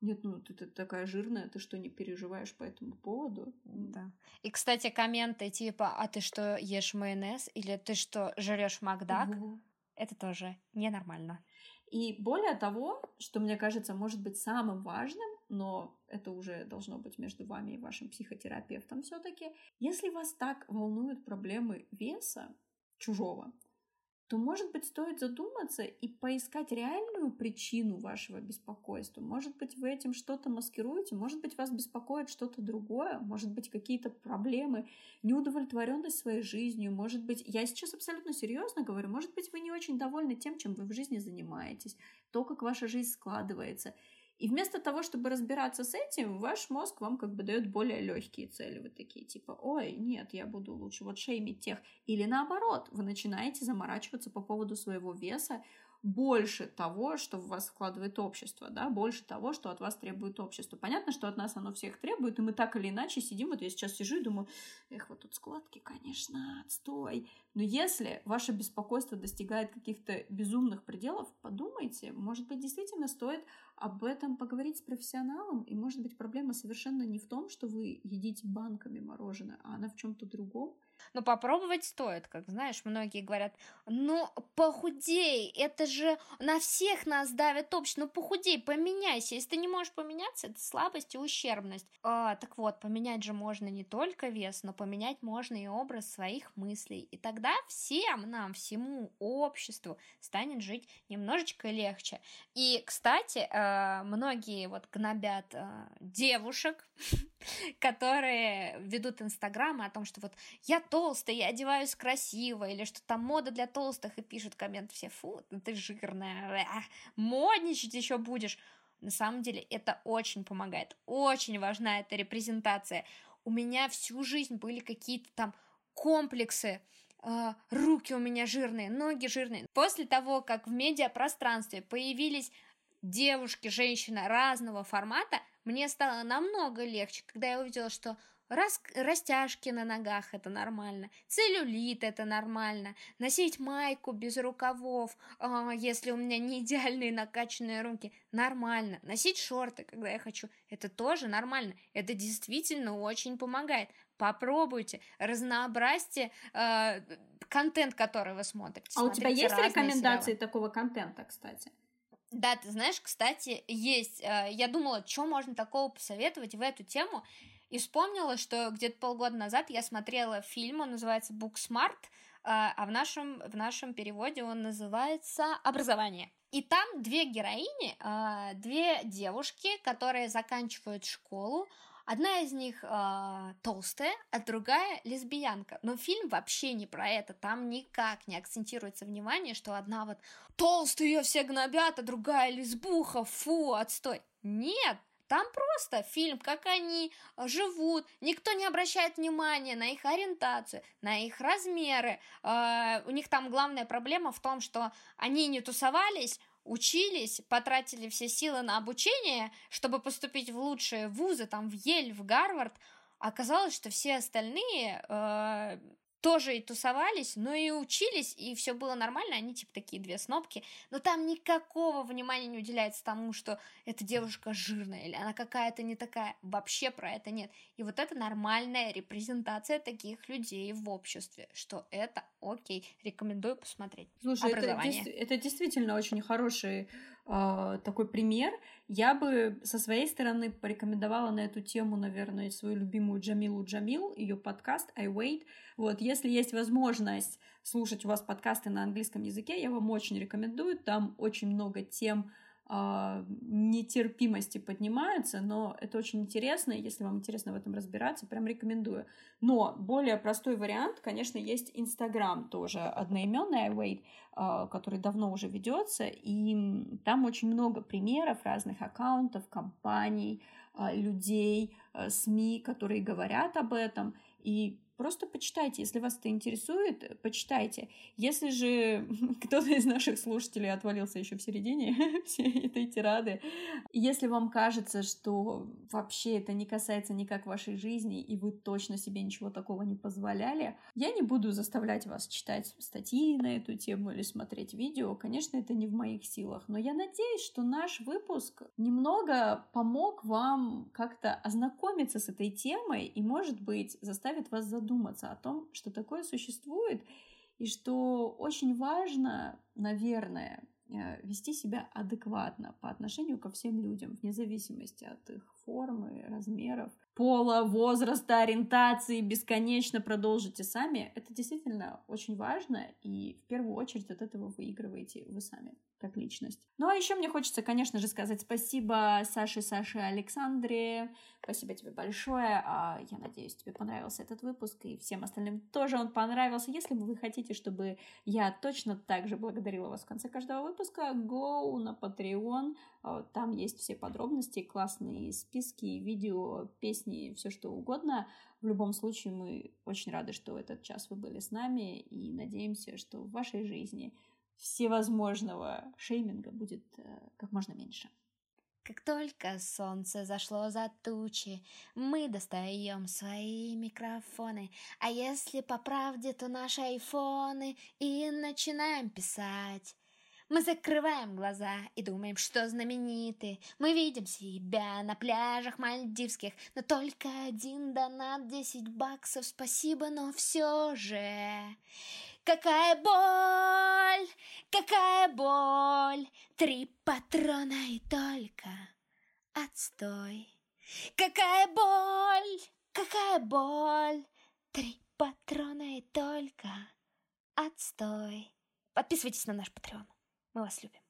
нет, ну ты, ты такая жирная, ты что, не переживаешь по этому поводу? Да. И, кстати, комменты типа, а ты что, ешь майонез? Или ты что, жрешь Макдак? Угу. Это тоже ненормально. И более того, что мне кажется может быть самым важным, но это уже должно быть между вами и вашим психотерапевтом все-таки, если вас так волнуют проблемы веса чужого, то, может быть, стоит задуматься и поискать реальную причину вашего беспокойства. Может быть, вы этим что-то маскируете, может быть, вас беспокоит что-то другое, может быть, какие-то проблемы, неудовлетворенность своей жизнью, может быть, я сейчас абсолютно серьезно говорю, может быть, вы не очень довольны тем, чем вы в жизни занимаетесь, то, как ваша жизнь складывается. И вместо того, чтобы разбираться с этим, ваш мозг вам как бы дает более легкие цели. Вы такие типа, ой, нет, я буду лучше вот шеймить тех. Или наоборот, вы начинаете заморачиваться по поводу своего веса, больше того, что в вас вкладывает общество, да, больше того, что от вас требует общество. Понятно, что от нас оно всех требует, и мы так или иначе сидим, вот я сейчас сижу и думаю, эх, вот тут складки, конечно, отстой. Но если ваше беспокойство достигает каких-то безумных пределов, подумайте, может быть, действительно стоит об этом поговорить с профессионалом, и может быть проблема совершенно не в том, что вы едите банками мороженое, а она в чем-то другом, но попробовать стоит, как знаешь, многие говорят, ну похудей, это же на всех нас давит общество, ну похудей, поменяйся. Если ты не можешь поменяться, это слабость и ущербность. А, так вот, поменять же можно не только вес, но поменять можно и образ своих мыслей. И тогда всем нам, всему обществу станет жить немножечко легче. И, кстати, э, многие вот гнобят э, девушек, которые ведут инстаграмы о том, что вот я толстая, я одеваюсь красиво, или что там мода для толстых, и пишут коммент все, фу, ты жирная, модничать еще будешь. На самом деле это очень помогает, очень важна эта репрезентация. У меня всю жизнь были какие-то там комплексы, э, руки у меня жирные, ноги жирные. После того, как в медиапространстве появились девушки, женщины разного формата, мне стало намного легче, когда я увидела, что Рас... Растяжки на ногах это нормально, целлюлит это нормально, носить майку без рукавов, э, если у меня не идеальные накачанные руки, нормально, носить шорты, когда я хочу, это тоже нормально, это действительно очень помогает. Попробуйте, разнообразьте э, контент, который вы смотрите. А у тебя есть рекомендации сериалы. такого контента, кстати? Да, ты знаешь, кстати, есть. Э, я думала, что можно такого посоветовать в эту тему. И вспомнила, что где-то полгода назад я смотрела фильм, он называется Booksmart, а, а в нашем, в нашем переводе он называется «Образование». И там две героини, а, две девушки, которые заканчивают школу, Одна из них э, толстая, а другая лесбиянка. Но фильм вообще не про это. Там никак не акцентируется внимание, что одна вот толстая ее все гнобят, а другая лесбуха, фу, отстой. Нет, там просто фильм, как они живут, никто не обращает внимания на их ориентацию, на их размеры. Э, у них там главная проблема в том, что они не тусовались, учились, потратили все силы на обучение, чтобы поступить в лучшие вузы, там в Ель, в Гарвард, оказалось, что все остальные э, тоже и тусовались, но и учились, и все было нормально, они типа такие две снопки, но там никакого внимания не уделяется тому, что эта девушка жирная или она какая-то не такая, вообще про это нет. И вот это нормальная репрезентация таких людей в обществе, что это окей, рекомендую посмотреть. Слушай, это, это действительно очень хороший э, такой пример. Я бы со своей стороны порекомендовала на эту тему, наверное, свою любимую Джамилу Джамил, ее подкаст I Wait, вот, если есть возможность слушать у вас подкасты на английском языке, я вам очень рекомендую. Там очень много тем нетерпимости поднимаются, но это очень интересно, если вам интересно в этом разбираться, прям рекомендую. Но более простой вариант, конечно, есть Инстаграм тоже одноименный iWait, э, который давно уже ведется, и там очень много примеров разных аккаунтов, компаний, э, людей, СМИ, которые говорят об этом, и Просто почитайте, если вас это интересует, почитайте. Если же кто-то из наших слушателей отвалился еще в середине всей этой тирады, если вам кажется, что вообще это не касается никак вашей жизни, и вы точно себе ничего такого не позволяли, я не буду заставлять вас читать статьи на эту тему или смотреть видео. Конечно, это не в моих силах, но я надеюсь, что наш выпуск немного помог вам как-то ознакомиться с этой темой и, может быть, заставит вас задуматься задуматься о том, что такое существует, и что очень важно, наверное, э, вести себя адекватно по отношению ко всем людям, вне зависимости от их формы, размеров, пола, возраста, ориентации, бесконечно продолжите сами. Это действительно очень важно, и в первую очередь от этого выигрываете вы сами как личность. Ну а еще мне хочется, конечно же, сказать спасибо Саше, Саше, Александре. Спасибо тебе большое. А, я надеюсь, тебе понравился этот выпуск, и всем остальным тоже он понравился. Если вы хотите, чтобы я точно так же благодарила вас в конце каждого выпуска, go на Patreon. А, там есть все подробности, классные списки, видео, песни, все что угодно. В любом случае, мы очень рады, что этот час вы были с нами, и надеемся, что в вашей жизни всевозможного шейминга будет э, как можно меньше. Как только солнце зашло за тучи, мы достаем свои микрофоны, а если по правде, то наши айфоны, и начинаем писать. Мы закрываем глаза и думаем, что знамениты. Мы видим себя на пляжах мальдивских, но только один донат, десять баксов, спасибо, но все же. Какая боль, какая боль, три патрона и только отстой. Какая боль, какая боль, три патрона и только отстой. Подписывайтесь на наш Patreon. Мы вас любим.